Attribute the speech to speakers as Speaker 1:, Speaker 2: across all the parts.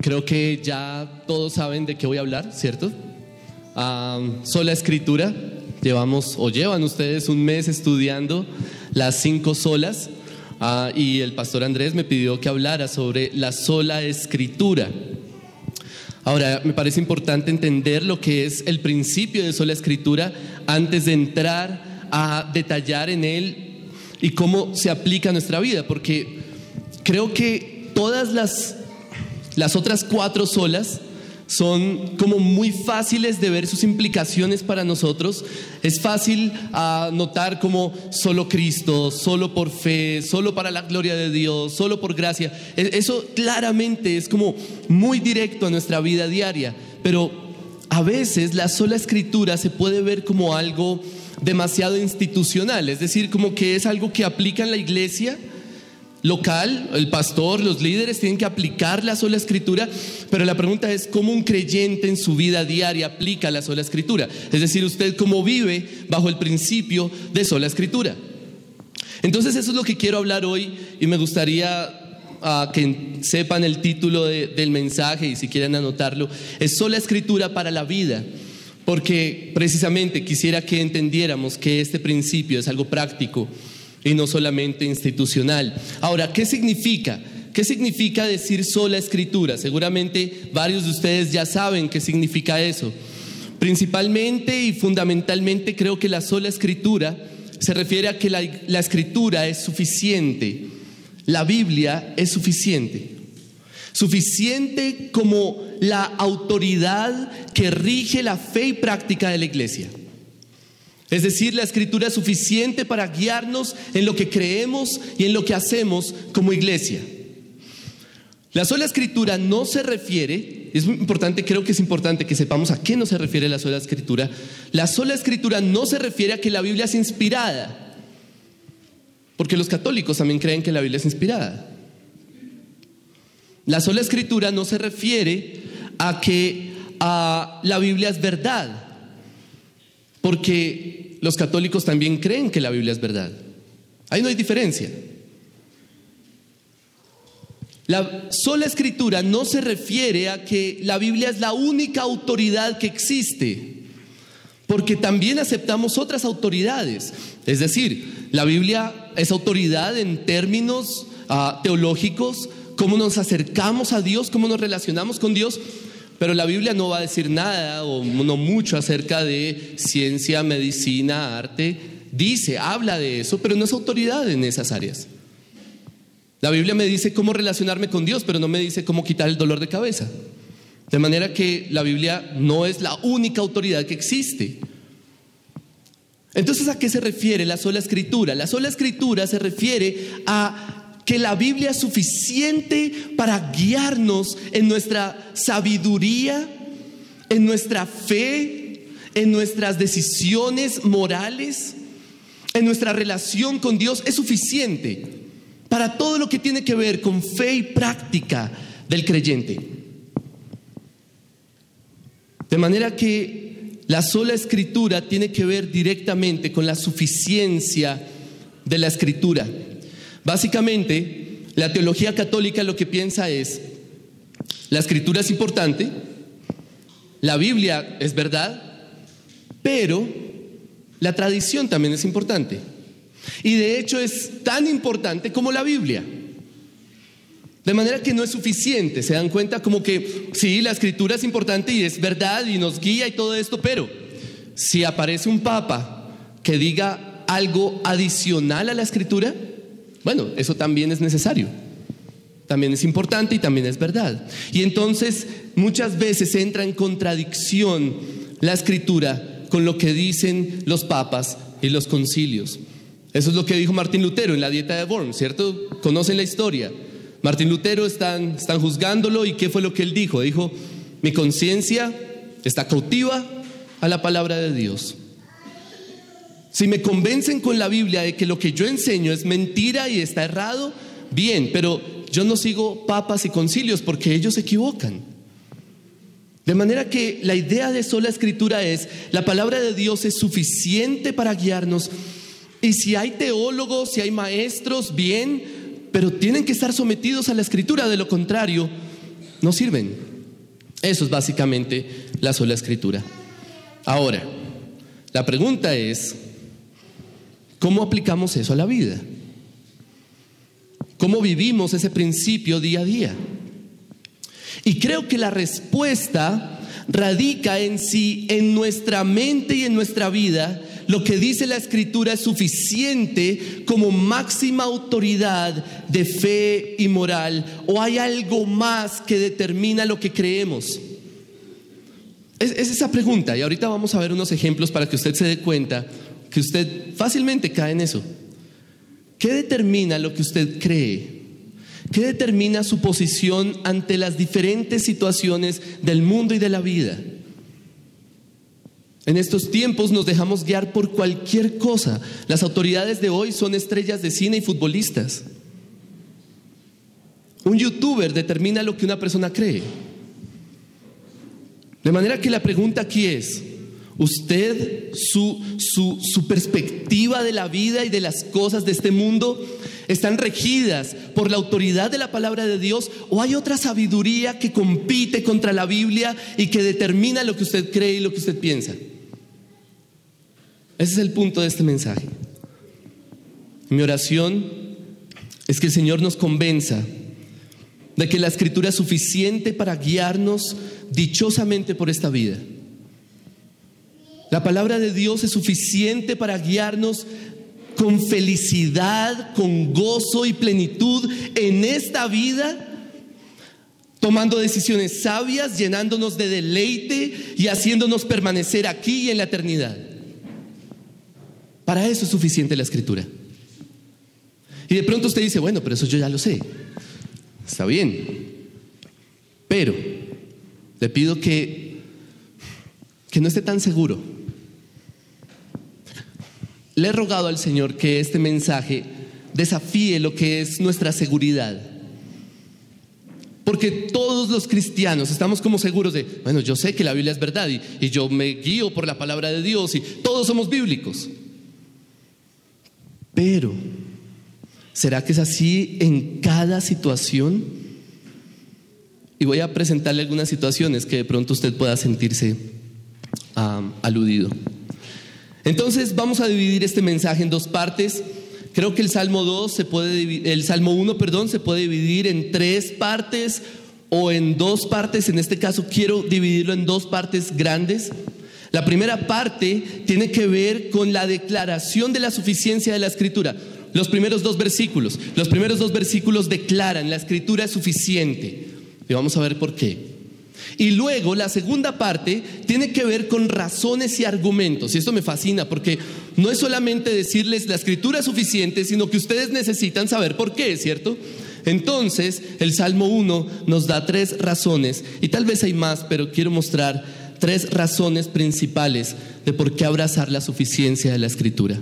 Speaker 1: creo que ya todos saben de qué voy a hablar, ¿cierto? sola escritura. Llevamos o llevan ustedes un mes estudiando las cinco solas ah, y el pastor Andrés me pidió que hablara sobre la sola escritura. Ahora, me parece importante entender lo que es el principio de sola escritura antes de entrar a detallar en él y cómo se aplica a nuestra vida, porque creo que todas las, las otras cuatro solas son como muy fáciles de ver sus implicaciones para nosotros. Es fácil ah, notar como solo Cristo, solo por fe, solo para la gloria de Dios, solo por gracia. E, eso claramente es como muy directo a nuestra vida diaria, pero a veces la sola escritura se puede ver como algo demasiado institucional, es decir, como que es algo que aplica en la iglesia local, el pastor, los líderes tienen que aplicar la sola escritura, pero la pregunta es cómo un creyente en su vida diaria aplica la sola escritura. Es decir, usted cómo vive bajo el principio de sola escritura. Entonces eso es lo que quiero hablar hoy y me gustaría ah, que sepan el título del mensaje y si quieren anotarlo, es sola escritura para la vida. Porque precisamente quisiera que entendiéramos que este principio es algo práctico y no solamente institucional. Ahora, ¿qué significa? ¿Qué significa decir sola escritura? Seguramente varios de ustedes ya saben qué significa eso. Principalmente y fundamentalmente creo que la sola escritura se refiere a que la, la escritura es suficiente. La Biblia es suficiente. Suficiente como la autoridad que rige la fe y práctica de la iglesia. Es decir, la escritura es suficiente para guiarnos en lo que creemos y en lo que hacemos como iglesia. La sola escritura no se refiere, es muy importante, creo que es importante que sepamos a qué no se refiere la sola escritura. La sola escritura no se refiere a que la Biblia es inspirada, porque los católicos también creen que la Biblia es inspirada. La sola escritura no se refiere a que la Biblia es verdad, porque los católicos también creen que la Biblia es verdad. Ahí no hay diferencia. La sola escritura no se refiere a que la Biblia es la única autoridad que existe, porque también aceptamos otras autoridades. Es decir, la Biblia es autoridad en términos ah, teológicos, cómo nos acercamos a Dios, cómo nos relacionamos con Dios, pero la Biblia no va a decir nada o no mucho acerca de ciencia, medicina, arte. Dice, habla de eso, pero no es autoridad en esas áreas. La Biblia me dice cómo relacionarme con Dios, pero no me dice cómo quitar el dolor de cabeza. De manera que la Biblia no es la única autoridad que existe. Entonces, ¿a qué se refiere la sola escritura? La sola escritura se refiere a que la Biblia es suficiente para guiarnos en nuestra sabiduría, en nuestra fe, en nuestras decisiones morales, en nuestra relación con Dios, es suficiente para todo lo que tiene que ver con fe y práctica del creyente. De manera que la sola escritura tiene que ver directamente con la suficiencia de la escritura. Básicamente, la teología católica lo que piensa es, la escritura es importante, la Biblia es verdad, pero la tradición también es importante. Y de hecho es tan importante como la Biblia. De manera que no es suficiente, se dan cuenta como que sí, la escritura es importante y es verdad y nos guía y todo esto, pero si aparece un papa que diga algo adicional a la escritura, bueno, eso también es necesario. También es importante y también es verdad. Y entonces muchas veces entra en contradicción la escritura con lo que dicen los papas y los concilios. Eso es lo que dijo Martín Lutero en la dieta de Worms, ¿cierto? Conocen la historia. Martín Lutero están, están juzgándolo y ¿qué fue lo que él dijo? Dijo, mi conciencia está cautiva a la palabra de Dios. Si me convencen con la Biblia de que lo que yo enseño es mentira y está errado, bien, pero yo no sigo papas y concilios porque ellos se equivocan. De manera que la idea de sola escritura es, la palabra de Dios es suficiente para guiarnos y si hay teólogos, si hay maestros, bien, pero tienen que estar sometidos a la escritura, de lo contrario, no sirven. Eso es básicamente la sola escritura. Ahora, la pregunta es, ¿cómo aplicamos eso a la vida? ¿Cómo vivimos ese principio día a día? Y creo que la respuesta radica en si en nuestra mente y en nuestra vida lo que dice la escritura es suficiente como máxima autoridad de fe y moral o hay algo más que determina lo que creemos. Es, es, esa pregunta y ahorita vamos a ver unos ejemplos para que usted se dé cuenta que usted fácilmente cae en eso. ¿Qué determina lo que usted cree? ¿Qué determina su posición ante las diferentes situaciones del mundo y de la vida? En estos tiempos nos dejamos guiar por cualquier cosa. Las autoridades de hoy son estrellas de cine y futbolistas. Un youtuber determina lo que una persona cree. De manera que la pregunta aquí es, ¿usted, su, su, su perspectiva de la vida y de las cosas de este mundo están regidas por la autoridad de la palabra de Dios o hay otra sabiduría que compite contra la Biblia y que determina lo que usted cree y lo que usted piensa? Ese es el punto de este mensaje. Mi oración es que el Señor nos convenza de que la escritura es suficiente para guiarnos dichosamente por esta vida. La palabra de Dios es suficiente para guiarnos con felicidad, con gozo y plenitud en esta vida, tomando decisiones sabias, llenándonos de deleite y haciéndonos permanecer aquí y en la eternidad. Para eso es suficiente la escritura. Y de pronto usted dice, bueno, pero eso yo ya lo sé. Está bien. Pero le pido que, que no esté tan seguro. Le he rogado al Señor que este mensaje desafíe lo que es nuestra seguridad. Porque todos los cristianos estamos como seguros de, bueno, yo sé que la Biblia es verdad y, yo me guío por la palabra de Dios y todos somos bíblicos. Pero, ¿será que es así en cada situación? Y voy a presentarle algunas situaciones que de pronto usted pueda sentirse um, aludido. Entonces vamos a dividir este mensaje en dos partes. Creo que el Salmo 2 se puede el Salmo 1, perdón, se puede dividir en tres partes o en dos partes. En este caso quiero dividirlo en dos partes grandes. La primera parte tiene que ver con la declaración de la suficiencia de la escritura. Los primeros dos versículos. Los primeros dos versículos declaran la escritura es suficiente. Y vamos a ver por qué. Y luego la segunda parte tiene que ver con razones y argumentos. Y esto me fascina porque no es solamente decirles la escritura es suficiente, sino que ustedes necesitan saber por qué, ¿cierto? Entonces, el Salmo 1 nos da tres razones, y tal vez hay más, pero quiero mostrar tres razones principales de por qué abrazar la suficiencia de la escritura.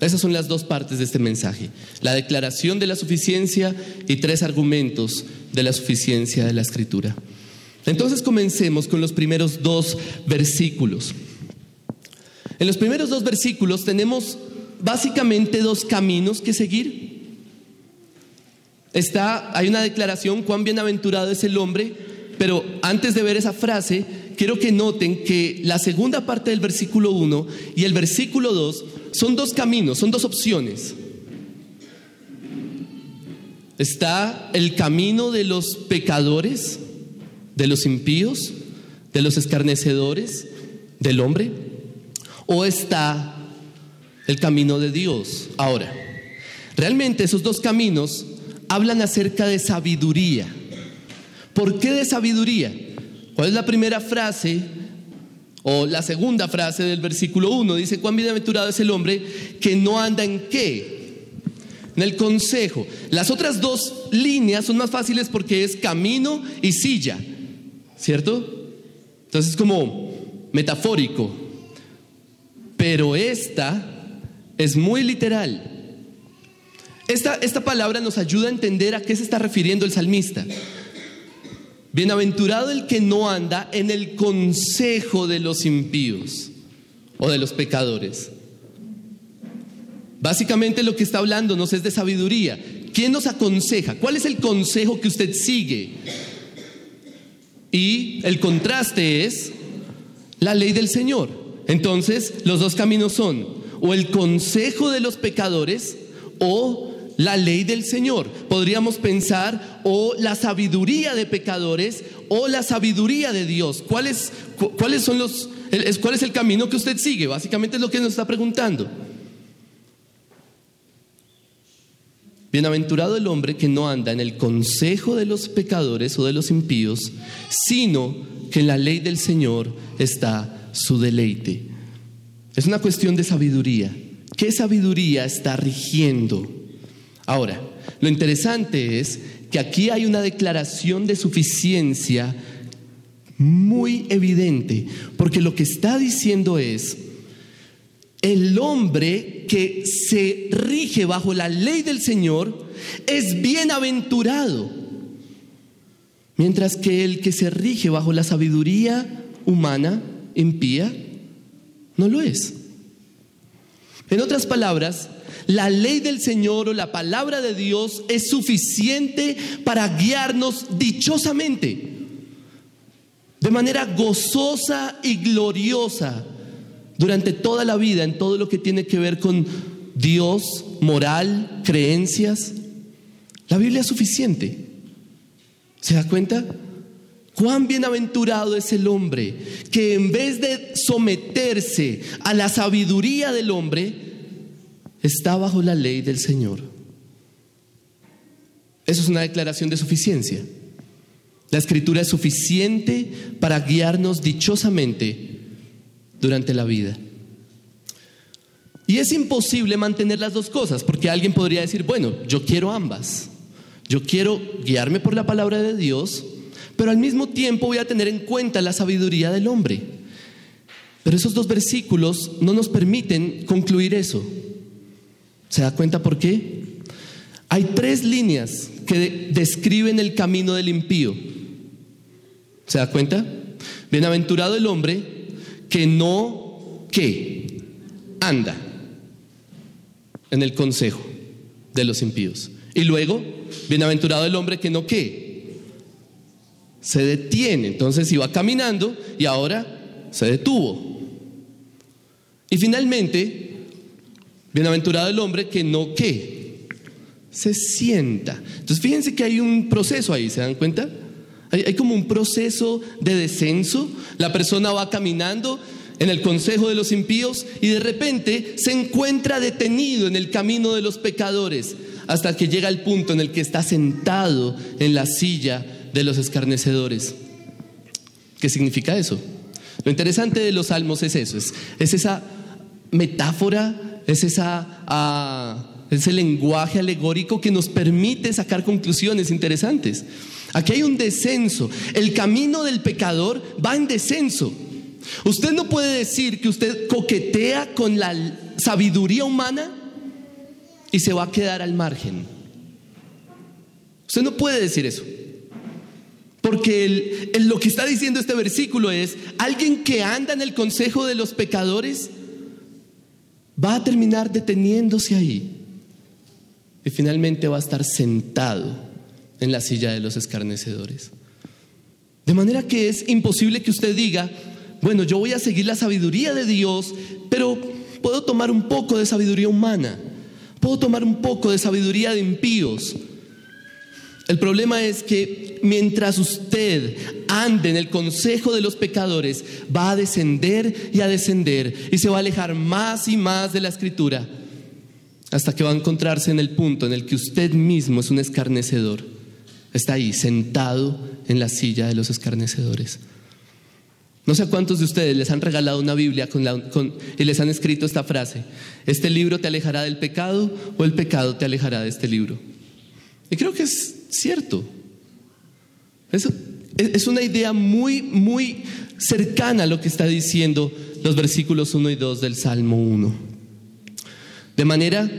Speaker 1: Esas son las dos partes de este mensaje, la declaración de la suficiencia y tres argumentos de la suficiencia de la escritura. Entonces comencemos con los primeros dos versículos. En los primeros dos versículos tenemos básicamente dos caminos que seguir. Está, hay una declaración, cuán bienaventurado es el hombre, pero antes de ver esa frase, quiero que noten que la segunda parte del versículo 1 y el versículo 2 son dos caminos, son dos opciones. Está el camino de los pecadores, de los impíos, de los escarnecedores, del hombre, o está el camino de Dios. Ahora, realmente esos dos caminos hablan acerca de sabiduría. ¿Por qué de sabiduría? ¿Cuál es la primera frase o la segunda frase del versículo 1? Dice, cuán bienaventurado es el hombre que no anda en qué? En el consejo. Las otras dos líneas son más fáciles porque es camino y silla, ¿cierto? Entonces es como metafórico. Pero esta es muy literal. Esta, esta palabra nos ayuda a entender a qué se está refiriendo el salmista. Bienaventurado el que no anda en el consejo de los impíos o de los pecadores. Básicamente lo que está hablando nos es de sabiduría. ¿Quién nos aconseja? ¿Cuál es el consejo que usted sigue? Y el contraste es la ley del Señor. Entonces, los dos caminos son o el consejo de los pecadores o la ley del Señor. Podríamos pensar o la sabiduría de pecadores o la sabiduría de Dios. ¿Cuáles, cuáles son los, cuál es el camino que usted sigue? Básicamente es lo que nos está preguntando. Bienaventurado el hombre que no anda en el consejo de los pecadores o de los impíos, sino que en la ley del Señor está su deleite. Es una cuestión de sabiduría. ¿Qué sabiduría está rigiendo? Ahora, lo interesante es que aquí hay una declaración de suficiencia muy evidente, porque lo que está diciendo es, el hombre que se rige bajo la ley del Señor es bienaventurado, mientras que el que se rige bajo la sabiduría humana, impía, no lo es. En otras palabras, la ley del Señor o la palabra de Dios es suficiente para guiarnos dichosamente, de manera gozosa y gloriosa durante toda la vida en todo lo que tiene que ver con Dios, moral, creencias. La Biblia es suficiente. ¿Se da cuenta? Cuán bienaventurado es el hombre que en vez de someterse a la sabiduría del hombre, está bajo la ley del Señor. Eso es una declaración de suficiencia. La escritura es suficiente para guiarnos dichosamente durante la vida. Y es imposible mantener las dos cosas, porque alguien podría decir, bueno, yo quiero ambas. Yo quiero guiarme por la palabra de Dios, pero al mismo tiempo voy a tener en cuenta la sabiduría del hombre. Pero esos dos versículos no nos permiten concluir eso. ¿Se da cuenta por qué? Hay tres líneas que describen el camino del impío. ¿Se da cuenta? Bienaventurado el hombre que no, ¿qué? Anda en el consejo de los impíos. Y luego, bienaventurado el hombre que no, ¿qué? Se detiene. Entonces iba caminando y ahora se detuvo. Y finalmente, bienaventurado el hombre que no, ¿qué? Se sienta. Entonces fíjense que hay un proceso ahí, ¿se dan cuenta? Hay, como un proceso de descenso. La persona va caminando en el consejo de los impíos y de repente se encuentra detenido en el camino de los pecadores hasta que llega el punto en el que está sentado en la silla de los escarnecedores. ¿Qué significa eso? Lo interesante de los salmos es eso, es, esa metáfora, es esa... Ah, ese lenguaje alegórico que nos permite sacar conclusiones interesantes. Aquí hay un descenso. El camino del pecador va en descenso. Usted no puede decir que usted coquetea con la sabiduría humana y se va a quedar al margen. Usted no puede decir eso. Porque lo que está diciendo este versículo es, alguien que anda en el consejo de los pecadores va a terminar deteniéndose ahí finalmente va a estar sentado en la silla de los escarnecedores. De manera que es imposible que usted diga, bueno, yo voy a seguir la sabiduría de Dios, pero puedo tomar un poco de sabiduría humana, puedo tomar un poco de sabiduría de impíos. El problema es que mientras usted ande en el consejo de los pecadores, va a descender y a descender y se va a alejar más y más de la escritura hasta que va a encontrarse en el punto en el que usted mismo es un escarnecedor. Está ahí, sentado en la silla de los escarnecedores. No sé cuántos de ustedes les han regalado una Biblia y les han escrito esta frase, este libro te alejará del pecado o el pecado te alejará de este libro. Y creo que es cierto. es una idea muy, muy cercana a lo que está diciendo los versículos 1 y 2 del Salmo 1. De manera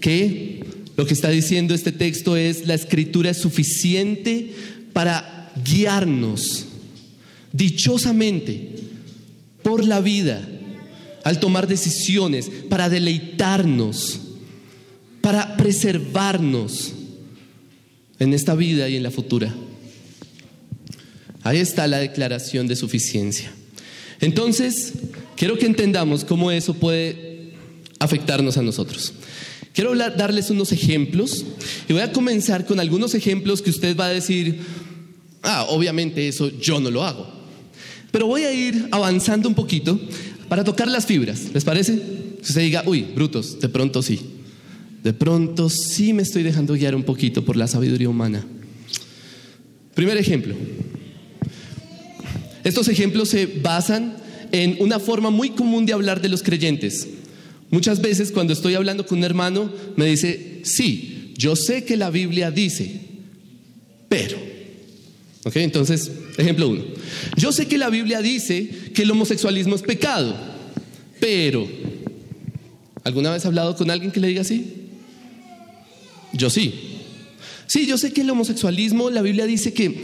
Speaker 1: que lo que está diciendo este texto es, la escritura es suficiente para guiarnos dichosamente por la vida, al tomar decisiones, para deleitarnos, para preservarnos en esta vida y en la futura. Ahí está la declaración de suficiencia. Entonces, quiero que entendamos cómo eso puede afectarnos a nosotros. Quiero darles unos ejemplos y voy a comenzar con algunos ejemplos que usted va a decir, ah, obviamente eso yo no lo hago. Pero voy a ir avanzando un poquito para tocar las fibras, ¿les parece? Que usted diga, uy, brutos, de pronto sí. De pronto sí me estoy dejando guiar un poquito por la sabiduría humana. Primer ejemplo. Estos ejemplos se basan en una forma muy común de hablar de los creyentes. Muchas veces cuando estoy hablando con un hermano me dice, sí, yo sé que la Biblia dice, pero. ¿Ok? Entonces, ejemplo uno. Yo sé que la Biblia dice que el homosexualismo es pecado, pero. ¿Alguna vez ha hablado con alguien que le diga así? Yo sí. Sí, yo sé que el homosexualismo, la Biblia dice que,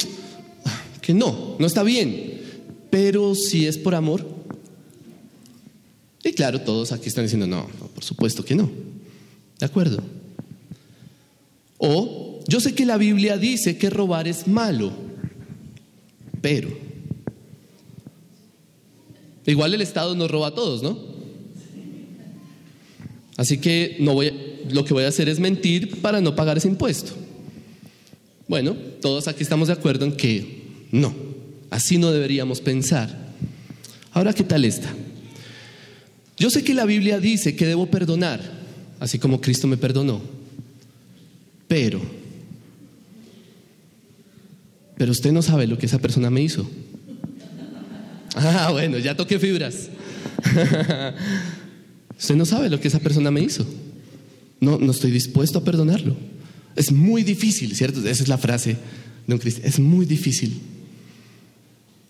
Speaker 1: que no, no está bien, pero si es por amor, claro, todos aquí están diciendo, no, por supuesto que no. ¿De acuerdo? O yo sé que la Biblia dice que robar es malo, pero igual el Estado nos roba a todos, ¿no? Así que no voy, lo que voy a hacer es mentir para no pagar ese impuesto. Bueno, todos aquí estamos de acuerdo en que no, así no deberíamos pensar. Ahora, ¿qué tal esta? Yo sé que la Biblia dice que debo perdonar, así como Cristo me perdonó, pero, pero usted no sabe lo que esa persona me hizo. Ah, bueno, ya toqué fibras. usted no sabe lo que esa persona me hizo. No, no estoy dispuesto a perdonarlo. Es muy difícil, ¿cierto? Esa es la frase de un cristiano. Es muy difícil.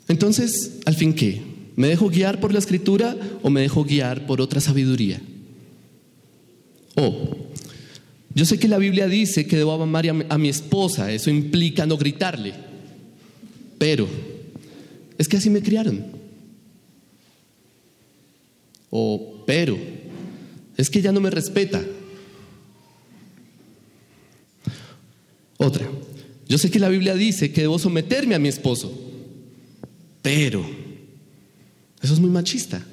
Speaker 1: Entonces, ¿al fin qué? ¿Me dejo guiar por la escritura o me dejo guiar por otra sabiduría? O, yo sé que la Biblia dice que debo amar a mi esposa, eso implica no gritarle, pero es que así me criaron. O, pero, es que ya no me respeta. Otra, yo sé que la Biblia dice que debo someterme a mi esposo, pero eso es muy machista.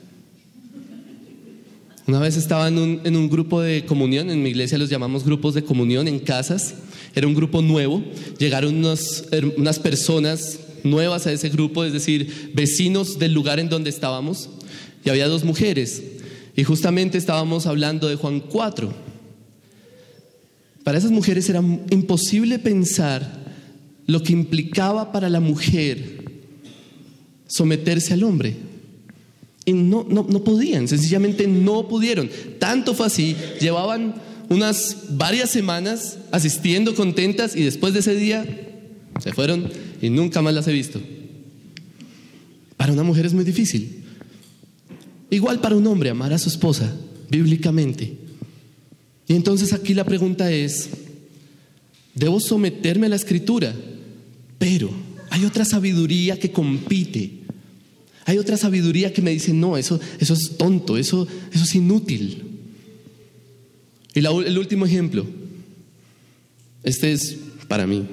Speaker 1: Una vez estaba en un, grupo de comunión, en mi iglesia los llamamos grupos de comunión en casas, era un grupo nuevo, llegaron unas personas nuevas a ese grupo, es decir, vecinos del lugar en donde estábamos, y había dos mujeres, y justamente estábamos hablando de Juan 4. Para esas mujeres era imposible pensar lo que implicaba para la mujer someterse al hombre no, no, no podían, sencillamente no pudieron. Tanto fue así, llevaban unas varias semanas asistiendo contentas y después de ese día se fueron y nunca más las he visto. Para una mujer es muy difícil. Igual para un hombre amar a su esposa, bíblicamente. Y entonces aquí la pregunta es, debo someterme a la escritura, pero hay otra sabiduría que compite hay otra sabiduría que me dice, no, eso, eso es tonto, eso, eso es inútil. Y el último ejemplo, este es para mí.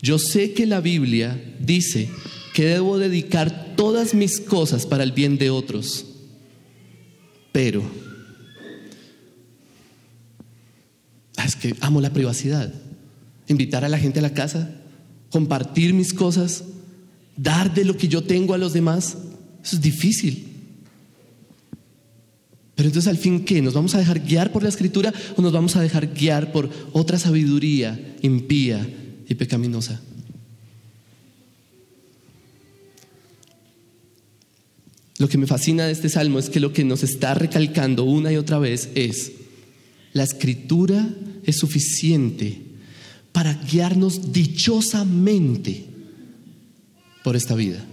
Speaker 1: Yo sé que la Biblia dice que debo dedicar todas mis cosas para el bien de otros, pero es que amo la privacidad, invitar a la gente a la casa, compartir mis cosas, dar de lo que yo tengo a los demás. Eso es difícil. Pero entonces al fin, ¿qué? ¿Nos vamos a dejar guiar por la escritura o nos vamos a dejar guiar por otra sabiduría impía y pecaminosa? Lo que me fascina de este salmo es que lo que nos está recalcando una y otra vez es, la escritura es suficiente para guiarnos dichosamente por esta vida.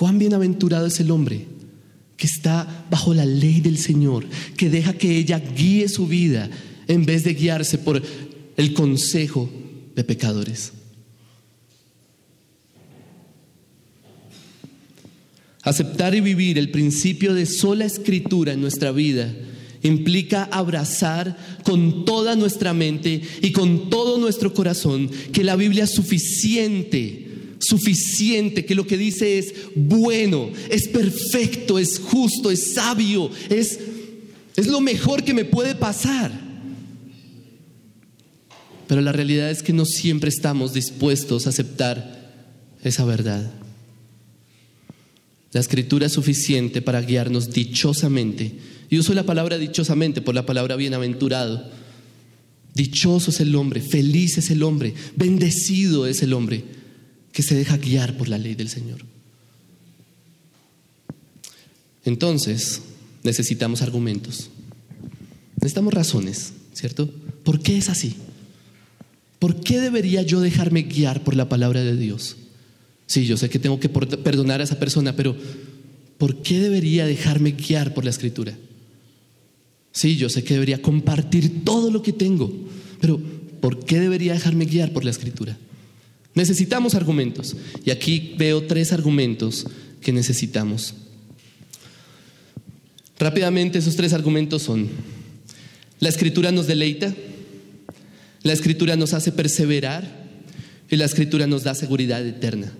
Speaker 1: Cuán bienaventurado es el hombre que está bajo la ley del Señor, que deja que ella guíe su vida en vez de guiarse por el consejo de pecadores. Aceptar y vivir el principio de sola escritura en nuestra vida implica abrazar con toda nuestra mente y con todo nuestro corazón que la Biblia es suficiente suficiente, que lo que dice es bueno, es perfecto, es justo, es sabio, es, es lo mejor que me puede pasar. Pero la realidad es que no siempre estamos dispuestos a aceptar esa verdad. La escritura es suficiente para guiarnos dichosamente. Y uso la palabra dichosamente por la palabra bienaventurado. Dichoso es el hombre, feliz es el hombre, bendecido es el hombre que se deja guiar por la ley del Señor. Entonces, necesitamos argumentos. Necesitamos razones, ¿cierto? ¿Por qué es así? ¿Por qué debería yo dejarme guiar por la palabra de Dios? Sí, yo sé que tengo que perdonar a esa persona, pero ¿por qué debería dejarme guiar por la escritura? Sí, yo sé que debería compartir todo lo que tengo, pero ¿por qué debería dejarme guiar por la escritura? Necesitamos argumentos. Y aquí veo tres argumentos que necesitamos. Rápidamente esos tres argumentos son, la escritura nos deleita, la escritura nos hace perseverar y la escritura nos da seguridad eterna.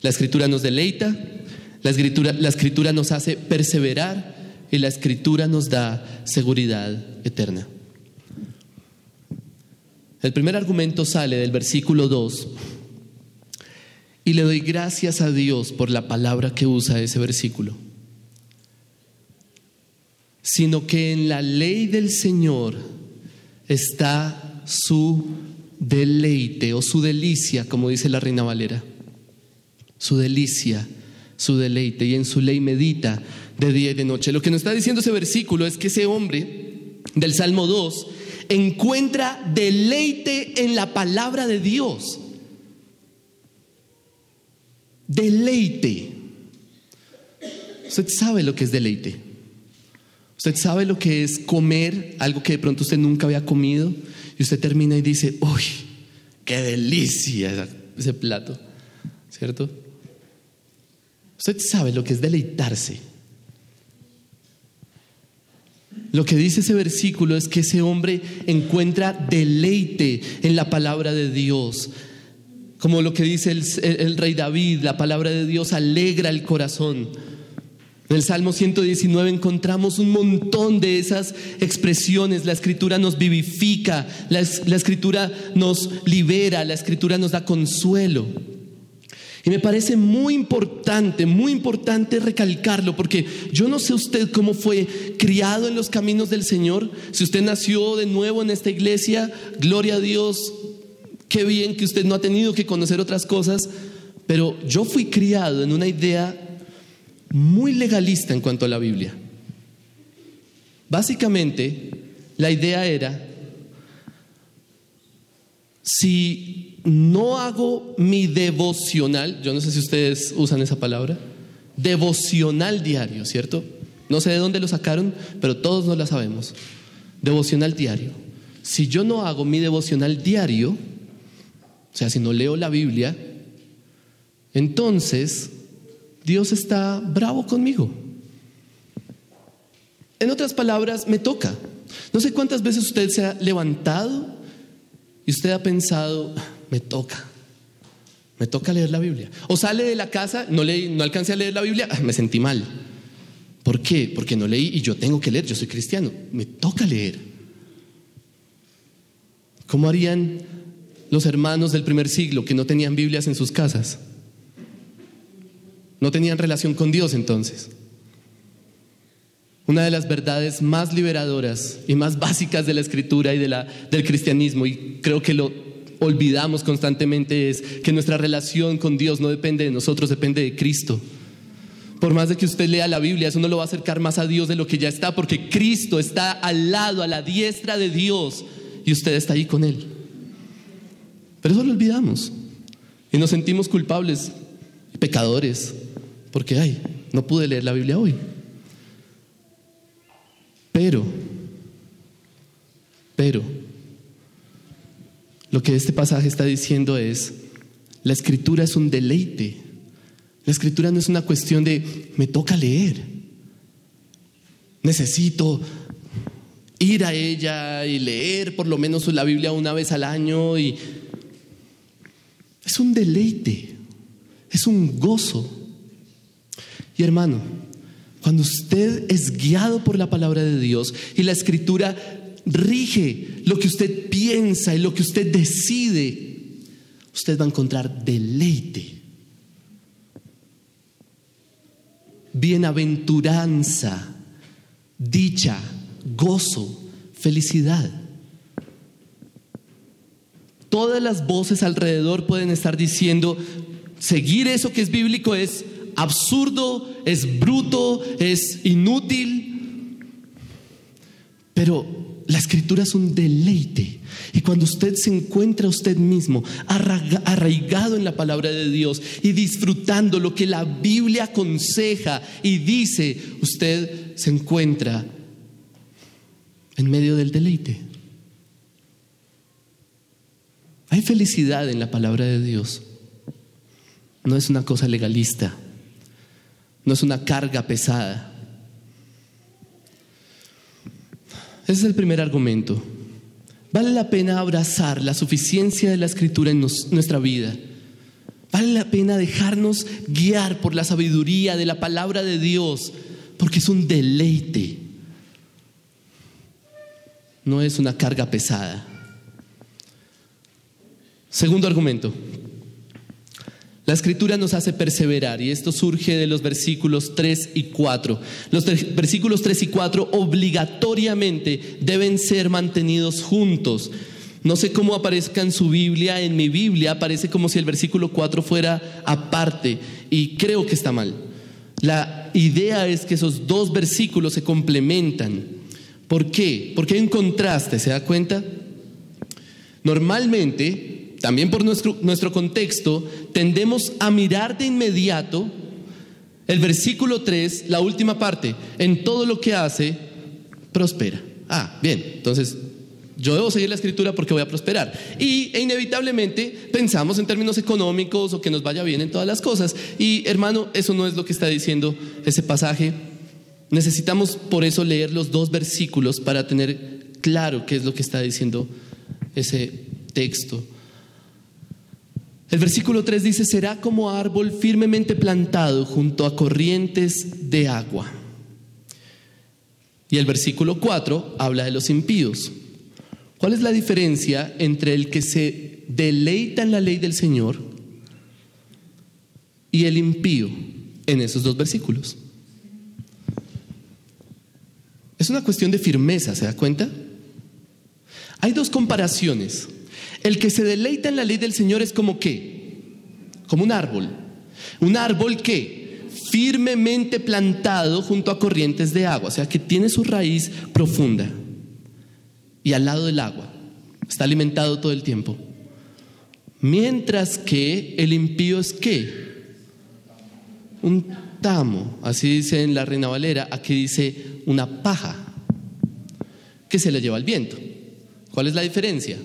Speaker 1: La escritura nos deleita, la escritura, la escritura nos hace perseverar y la escritura nos da seguridad eterna. El primer argumento sale del versículo 2 y le doy gracias a Dios por la palabra que usa ese versículo. Sino que en la ley del Señor está su deleite o su delicia, como dice la Reina Valera. Su delicia, su deleite, y en su ley medita de día y de noche. Lo que nos está diciendo ese versículo es que ese hombre del Salmo 2 encuentra deleite en la palabra de Dios. Deleite. Usted sabe lo que es deleite. Usted sabe lo que es comer algo que de pronto usted nunca había comido y usted termina y dice, uy, qué delicia ese plato, ¿cierto? Usted sabe lo que es deleitarse. Lo que dice ese versículo es que ese hombre encuentra deleite en la palabra de Dios. Como lo que dice el, rey David, la palabra de Dios alegra el corazón. En el Salmo 119 encontramos un montón de esas expresiones. La escritura nos vivifica, la escritura nos libera, la escritura nos da consuelo. Y me parece muy importante, muy importante recalcarlo, porque yo no sé usted cómo fue criado en los caminos del Señor, si usted nació de nuevo en esta iglesia, gloria a Dios, qué bien que usted no ha tenido que conocer otras cosas, pero yo fui criado en una idea muy legalista en cuanto a la Biblia. Básicamente, la idea era, si no hago mi devocional, yo no sé si ustedes usan esa palabra, devocional diario, ¿cierto? No sé de dónde lo sacaron, pero todos no la sabemos. Devocional diario. Si yo no hago mi devocional diario, o sea, si no leo la Biblia, entonces Dios está bravo conmigo. En otras palabras, me toca. No sé cuántas veces usted se ha levantado y usted ha pensado, me toca. Me toca leer la Biblia. O sale de la casa, no, leí, no alcancé a leer la Biblia, ah, me sentí mal. ¿Por qué? Porque no leí y yo tengo que leer, yo soy cristiano, me toca leer. ¿Cómo harían los hermanos del primer siglo que no tenían Biblias en sus casas? No tenían relación con Dios entonces. Una de las verdades más liberadoras y más básicas de la escritura y de la, del cristianismo, y creo que lo olvidamos constantemente es que nuestra relación con Dios no depende de nosotros, depende de Cristo. Por más de que usted lea la Biblia, eso no lo va a acercar más a Dios de lo que ya está, porque Cristo está al lado, a la diestra de Dios, y usted está ahí con Él. Pero eso lo olvidamos. Y nos sentimos culpables pecadores, porque, ay, no pude leer la Biblia hoy. Pero, pero, lo que este pasaje está diciendo es, la escritura es un deleite. La escritura no es una cuestión de, me toca leer. Necesito ir a ella y leer por lo menos la Biblia una vez al año y es un deleite. es un gozo. Y hermano, cuando usted es guiado por la palabra de Dios y la escritura rige lo que usted piensa y lo que usted decide, usted va a encontrar deleite, bienaventuranza, dicha, gozo, felicidad. Todas las voces alrededor pueden estar diciendo, seguir eso que es bíblico es absurdo, es bruto, es inútil. Pero la escritura es un deleite. Y cuando usted se encuentra usted mismo arraigado en la palabra de Dios y disfrutando lo que la Biblia aconseja y dice, usted se encuentra en medio del deleite. Hay felicidad en la palabra de Dios. No es una cosa legalista, no es una carga pesada. Ese es el primer argumento. Vale la pena abrazar la suficiencia de la escritura en nuestra vida. Vale la pena dejarnos guiar por la sabiduría de la palabra de Dios, porque es un deleite no es una carga pesada. Segundo argumento. La escritura nos hace perseverar y esto surge de los versículos 3 y 4. Los versículos 3 y 4 obligatoriamente deben ser mantenidos juntos. No sé cómo aparezca en su Biblia, en mi Biblia aparece como si el versículo 4 fuera aparte y creo que está mal. La idea es que esos dos versículos se complementan. ¿Por qué? Porque hay un contraste, ¿se da cuenta? Normalmente, también por nuestro, nuestro contexto, tendemos a mirar de inmediato el versículo 3, la última parte, en todo lo que hace, prospera. Ah, bien, entonces yo debo seguir la escritura porque voy a prosperar. Y e inevitablemente pensamos en términos económicos o que nos vaya bien en todas las cosas. Y hermano, eso no es lo que está diciendo ese pasaje Necesitamos por eso leer los dos versículos para tener claro qué es lo que está diciendo ese texto. El versículo 3 dice, será como árbol firmemente plantado junto a corrientes de agua. Y el versículo 4 habla de los impíos. ¿Cuál es la diferencia entre el que se deleita en la ley del Señor y el impío en esos dos versículos? Es una cuestión de firmeza, ¿se da cuenta? Hay dos comparaciones. El que se deleita en la ley del Señor es como qué? Como un árbol. Un árbol que firmemente plantado junto a corrientes de agua, o sea, que tiene su raíz profunda y al lado del agua. Está alimentado todo el tiempo. Mientras que el impío es qué? Un tamo, así dice en la Reina Valera, aquí dice una paja que se le lleva el viento. ¿Cuál es la diferencia?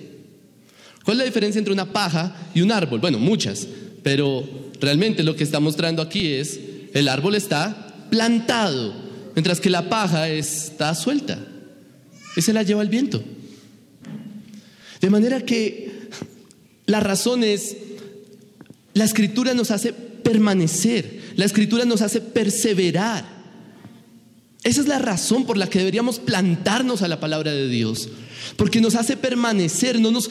Speaker 1: ¿Cuál es la diferencia entre una paja y un árbol? Bueno, muchas, pero realmente lo que está mostrando aquí es el árbol está plantado, mientras que la paja está suelta se la lleva el viento. De manera que la razón es, la escritura nos hace permanecer, la escritura nos hace perseverar. Esa es la razón por la que deberíamos plantarnos a la palabra de Dios, porque nos hace permanecer, no nos,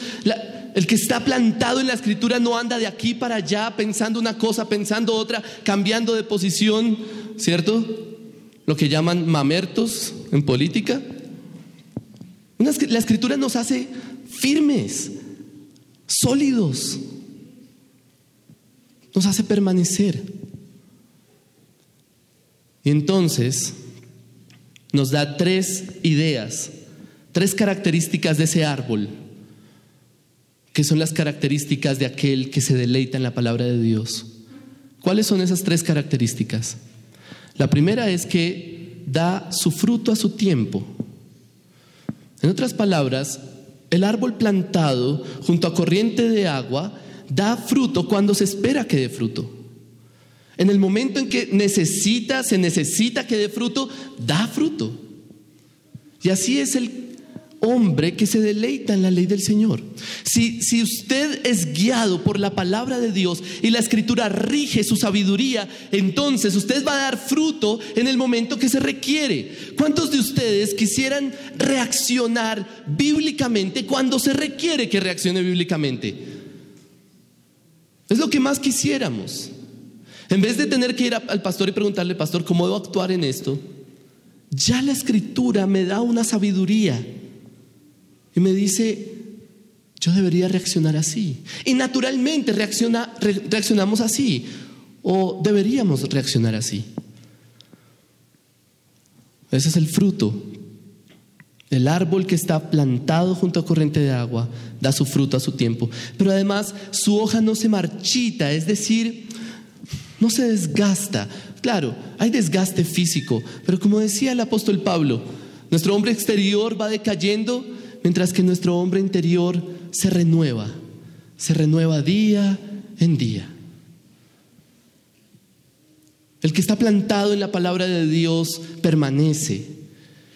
Speaker 1: el que está plantado en la escritura no anda de aquí para allá pensando una cosa, pensando otra, cambiando de posición, ¿cierto? Lo que llaman mamertos en política. la escritura nos hace firmes, sólidos, nos hace permanecer. Y entonces nos da tres ideas, tres características de ese árbol, que son las características de aquel que se deleita en la palabra de Dios. ¿Cuáles son esas tres características? La primera es que da su fruto a su tiempo. En otras palabras, el árbol plantado junto a corriente de agua da fruto cuando se espera que dé fruto. En el momento en que necesita, se necesita que dé fruto, da fruto. Y así es el hombre que se deleita en la ley del Señor. Si, si usted es guiado por la palabra de Dios y la escritura rige su sabiduría, entonces usted va a dar fruto en el momento que se requiere. ¿Cuántos de ustedes quisieran reaccionar bíblicamente cuando se requiere que reaccione bíblicamente? Es lo que más quisiéramos. En vez de tener que ir al pastor y preguntarle, pastor, ¿cómo debo actuar en esto? Ya la escritura me da una sabiduría y me dice, yo debería reaccionar así. Y naturalmente reacciona, reaccionamos así, o deberíamos reaccionar así. Ese es el fruto. El árbol que está plantado junto a corriente de agua da su fruto a su tiempo. Pero además su hoja no se marchita, es decir, no se desgasta. Claro, hay desgaste físico, pero como decía el apóstol Pablo, nuestro hombre exterior va decayendo mientras que nuestro hombre interior se renueva, se renueva día en día. El que está plantado en la palabra de Dios permanece.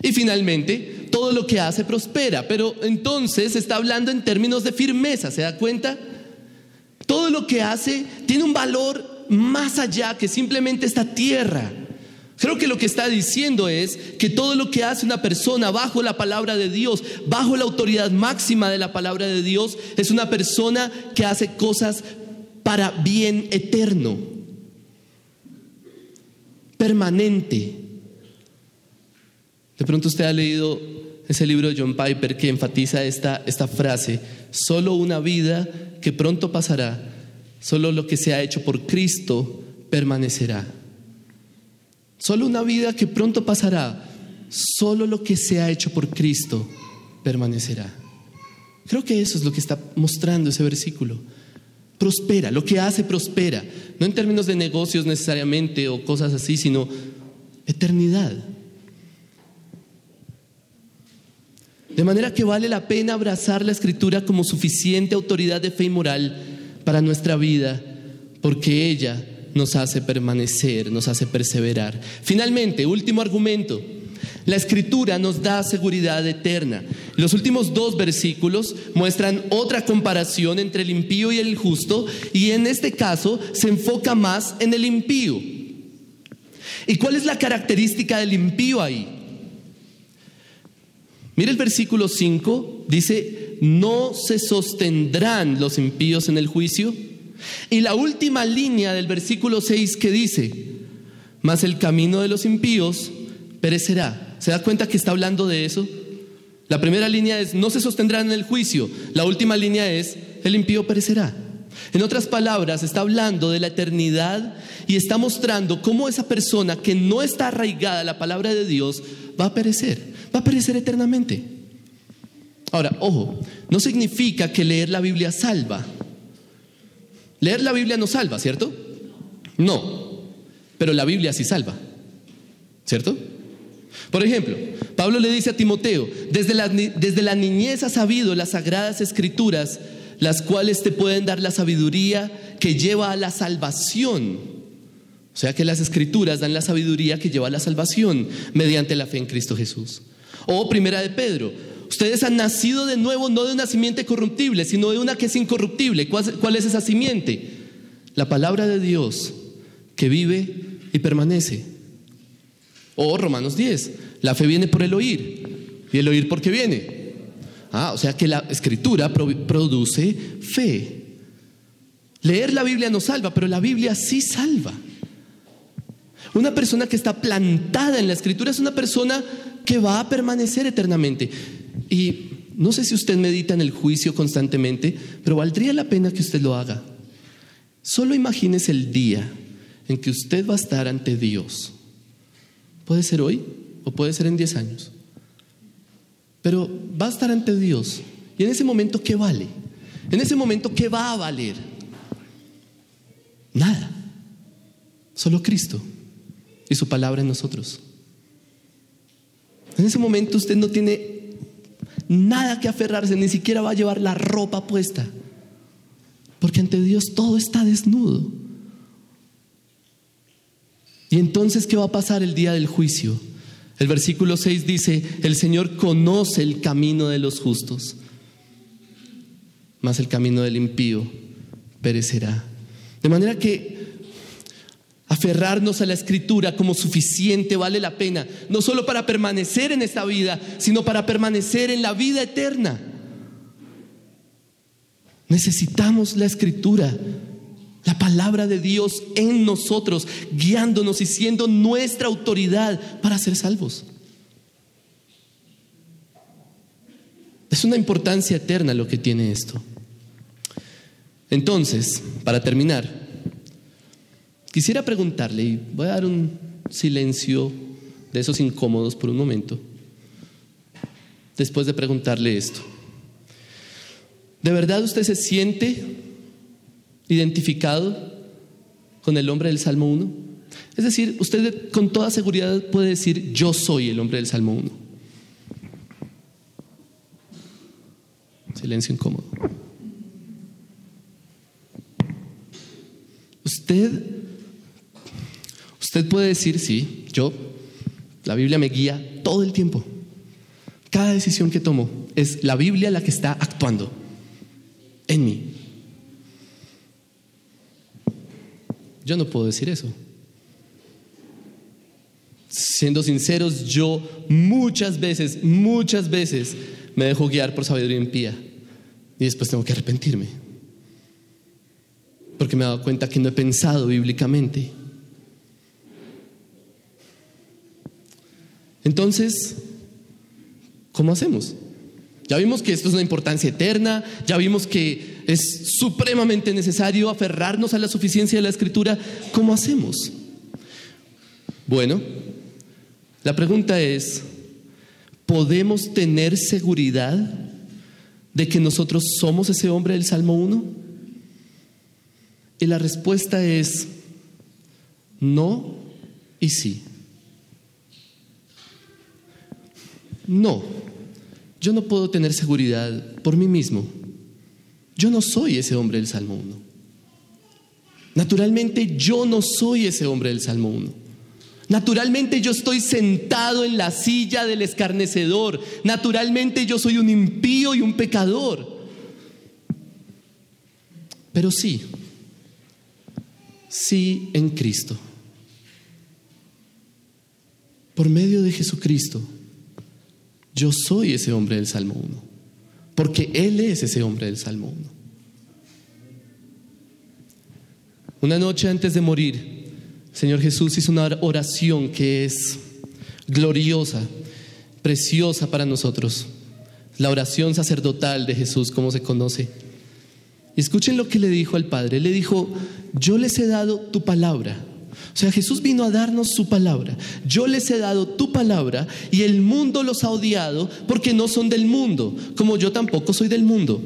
Speaker 1: Y finalmente, todo lo que hace prospera, pero entonces está hablando en términos de firmeza, ¿se da cuenta? Todo lo que hace tiene un valor más allá que simplemente esta tierra. Creo que lo que está diciendo es que todo lo que hace una persona bajo la palabra de Dios, bajo la autoridad máxima de la palabra de Dios, es una persona que hace cosas para bien eterno, permanente. De pronto usted ha leído ese libro de John Piper que enfatiza esta, esta frase, solo una vida que pronto pasará, solo lo que se ha hecho por Cristo permanecerá. Solo una vida que pronto pasará. Solo lo que se ha hecho por Cristo permanecerá. Creo que eso es lo que está mostrando ese versículo. Prospera, lo que hace prospera. No en términos de negocios necesariamente o cosas así, sino eternidad. De manera que vale la pena abrazar la escritura como suficiente autoridad de fe y moral para nuestra vida, porque ella nos hace permanecer, nos hace perseverar. Finalmente, último argumento. La escritura nos da seguridad eterna. Los últimos dos versículos muestran otra comparación entre el impío y el justo y en este caso se enfoca más en el impío. ¿Y cuál es la característica del impío ahí? Mire el versículo 5, dice, no se sostendrán los impíos en el juicio. Y la última línea del versículo 6 que dice, mas el camino de los impíos perecerá. ¿Se da cuenta que está hablando de eso? La primera línea es, no se sostendrán en el juicio. La última línea es, el impío perecerá. En otras palabras, está hablando de la eternidad y está mostrando cómo esa persona que no está arraigada a la palabra de Dios va a perecer, va a perecer eternamente. Ahora, ojo, no significa que leer la Biblia salva. Leer la Biblia no salva, ¿cierto? No, pero la Biblia sí salva, ¿cierto? Por ejemplo, Pablo le dice a Timoteo, desde la, desde la niñez has sabido las sagradas escrituras, las cuales te pueden dar la sabiduría que lleva a la salvación. O sea que las escrituras dan la sabiduría que lleva a la salvación mediante la fe en Cristo Jesús. O primera de Pedro, Ustedes han nacido de nuevo no de una simiente corruptible, sino de una que es incorruptible. ¿Cuál, es esa simiente? La palabra de Dios que vive y permanece. O Romanos 10, la fe viene por el oír. ¿Y el oír por qué viene? Ah, o sea que la escritura produce fe. Leer la Biblia no salva, pero la Biblia sí salva. Una persona que está plantada en la escritura es una persona que va a permanecer eternamente. Y no sé si usted medita en el juicio constantemente, pero valdría la pena que usted lo haga. Solo imagínese el día en que usted va a estar ante Dios. Puede ser hoy o puede ser en 10 años. Pero va a estar ante Dios. Y en ese momento, ¿qué vale? En ese momento, ¿qué va a valer? Nada. Solo Cristo y su palabra en nosotros. En ese momento usted no tiene nada que aferrarse, ni siquiera va a llevar la ropa puesta. Porque ante Dios todo está desnudo. Y entonces, ¿qué va a pasar el día del juicio? El versículo 6 dice, el Señor conoce el camino de los justos, mas el camino del impío perecerá. De manera que aferrarnos a la escritura como suficiente vale la pena, no solo para permanecer en esta vida, sino para permanecer en la vida eterna. Necesitamos la escritura, la palabra de Dios en nosotros, guiándonos y siendo nuestra autoridad para ser salvos. Es una importancia eterna lo que tiene esto. Entonces, para terminar, quisiera preguntarle, y voy a dar un silencio de esos incómodos por un momento, después de preguntarle esto. ¿De verdad usted se siente identificado con el hombre del Salmo 1? Es decir, usted con toda seguridad puede decir, yo soy el hombre del Salmo 1. Silencio incómodo. Usted, usted puede decir, sí, yo, la Biblia me guía todo el tiempo. Cada decisión que tomo es la Biblia la que está actuando en mí. Yo no puedo decir eso. Siendo sinceros, yo muchas veces, muchas veces me dejo guiar por sabiduría impía y después tengo que arrepentirme. Porque me he dado cuenta que no he pensado bíblicamente. Entonces, ¿cómo hacemos? Ya vimos que esto es una importancia eterna, ya vimos que es supremamente necesario aferrarnos a la suficiencia de la escritura. ¿Cómo hacemos? Bueno, la pregunta es, ¿podemos tener seguridad de que nosotros somos ese hombre del Salmo 1? Y la respuesta es no y sí. No. Yo no puedo tener seguridad por mí mismo. Yo no soy ese hombre del Salmo 1. Naturalmente yo no soy ese hombre del Salmo 1. Naturalmente yo estoy sentado en la silla del escarnecedor. Naturalmente yo soy un impío y un pecador. Pero sí, sí en Cristo. Por medio de Jesucristo yo soy ese hombre del Salmo 1, porque Él es ese hombre del Salmo 1. Una noche antes de morir, Señor Jesús hizo una oración que es gloriosa, preciosa para nosotros. La oración sacerdotal de Jesús, como se conoce. escuchen lo que le dijo al Padre. Le dijo, yo les he dado tu palabra o sea, Jesús vino a darnos su palabra. Yo les he dado tu palabra y el mundo los ha odiado porque no son del mundo, como yo tampoco soy del mundo.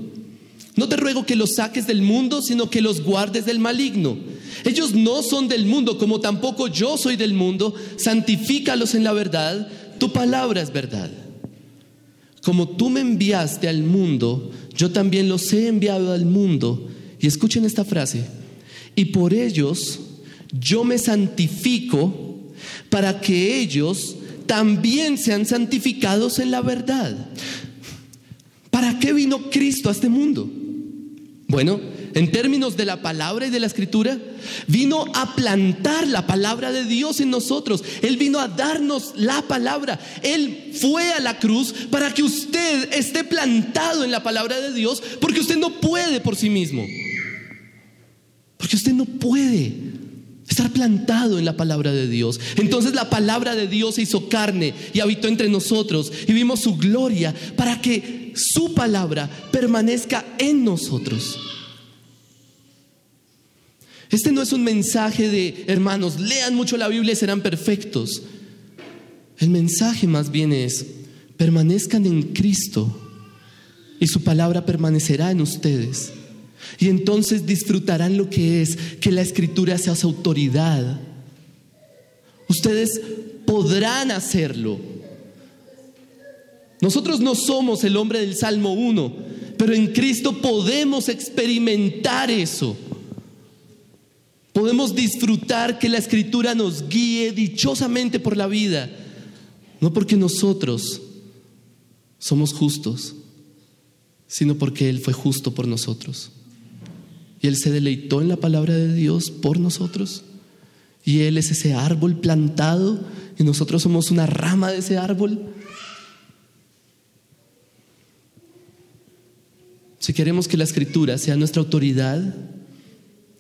Speaker 1: No te ruego que los saques del mundo, sino que los guardes del maligno. Ellos no son del mundo, como tampoco yo soy del mundo. Santifícalos en la verdad. Tu palabra es verdad. Como tú me enviaste al mundo, yo también los he enviado al mundo. Y escuchen esta frase. Y por ellos yo me santifico para que ellos también sean santificados en la verdad. ¿Para qué vino Cristo a este mundo? Bueno, en términos de la palabra y de la escritura, vino a plantar la palabra de Dios en nosotros. Él vino a darnos la palabra. Él fue a la cruz para que usted esté plantado en la palabra de Dios, porque usted no puede por sí mismo. Porque usted no puede. Estar plantado en la palabra de Dios. Entonces la palabra de Dios se hizo carne y habitó entre nosotros y vimos su gloria para que su palabra permanezca en nosotros. Este no es un mensaje de hermanos, lean mucho la Biblia y serán perfectos. El mensaje más bien es, permanezcan en Cristo y su palabra permanecerá en ustedes. Y entonces disfrutarán lo que es que la escritura sea su autoridad. Ustedes podrán hacerlo. Nosotros no somos el hombre del Salmo 1, pero en Cristo podemos experimentar eso. Podemos disfrutar que la escritura nos guíe dichosamente por la vida, No porque nosotros somos justos, sino porque Él fue justo por nosotros. Y Él se deleitó en la palabra de Dios por nosotros. Y Él es ese árbol plantado y nosotros somos una rama de ese árbol. Si queremos que la escritura sea nuestra autoridad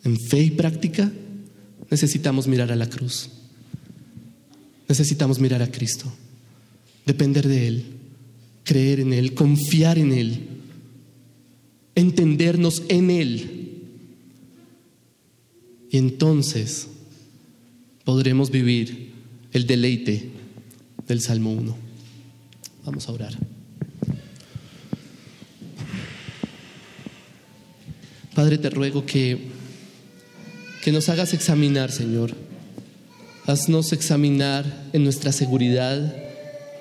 Speaker 1: en fe y práctica, necesitamos mirar a la cruz. Necesitamos mirar a Cristo, depender de Él, creer en Él, confiar en Él, entendernos en Él. Y entonces podremos vivir el deleite del Salmo 1. Vamos a orar. Padre, te ruego que, que nos hagas examinar, Señor. Haznos examinar en nuestra seguridad,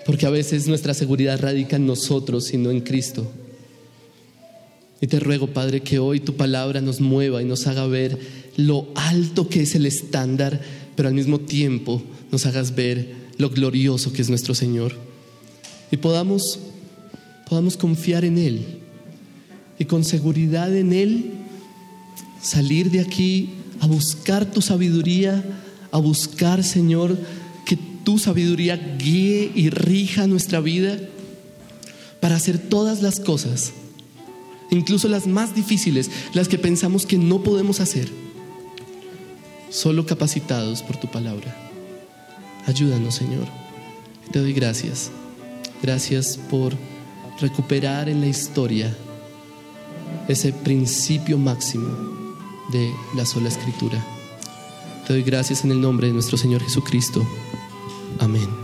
Speaker 1: porque a veces nuestra seguridad radica en nosotros y no en Cristo. Y te ruego, Padre, que hoy tu palabra nos mueva y nos haga ver lo alto que es el estándar, pero al mismo tiempo nos hagas ver lo glorioso que es nuestro Señor. Y podamos, podamos confiar en Él. Y con seguridad en Él salir de aquí a buscar tu sabiduría, a buscar, Señor, que tu sabiduría guíe y rija nuestra vida para hacer todas las cosas, incluso las más difíciles, las que pensamos que no podemos hacer, solo capacitados por tu palabra. Ayúdanos, Señor. Te doy gracias. Gracias por recuperar en la historia ese principio máximo de la sola escritura. Te doy gracias en el nombre de nuestro Señor Jesucristo. Amén.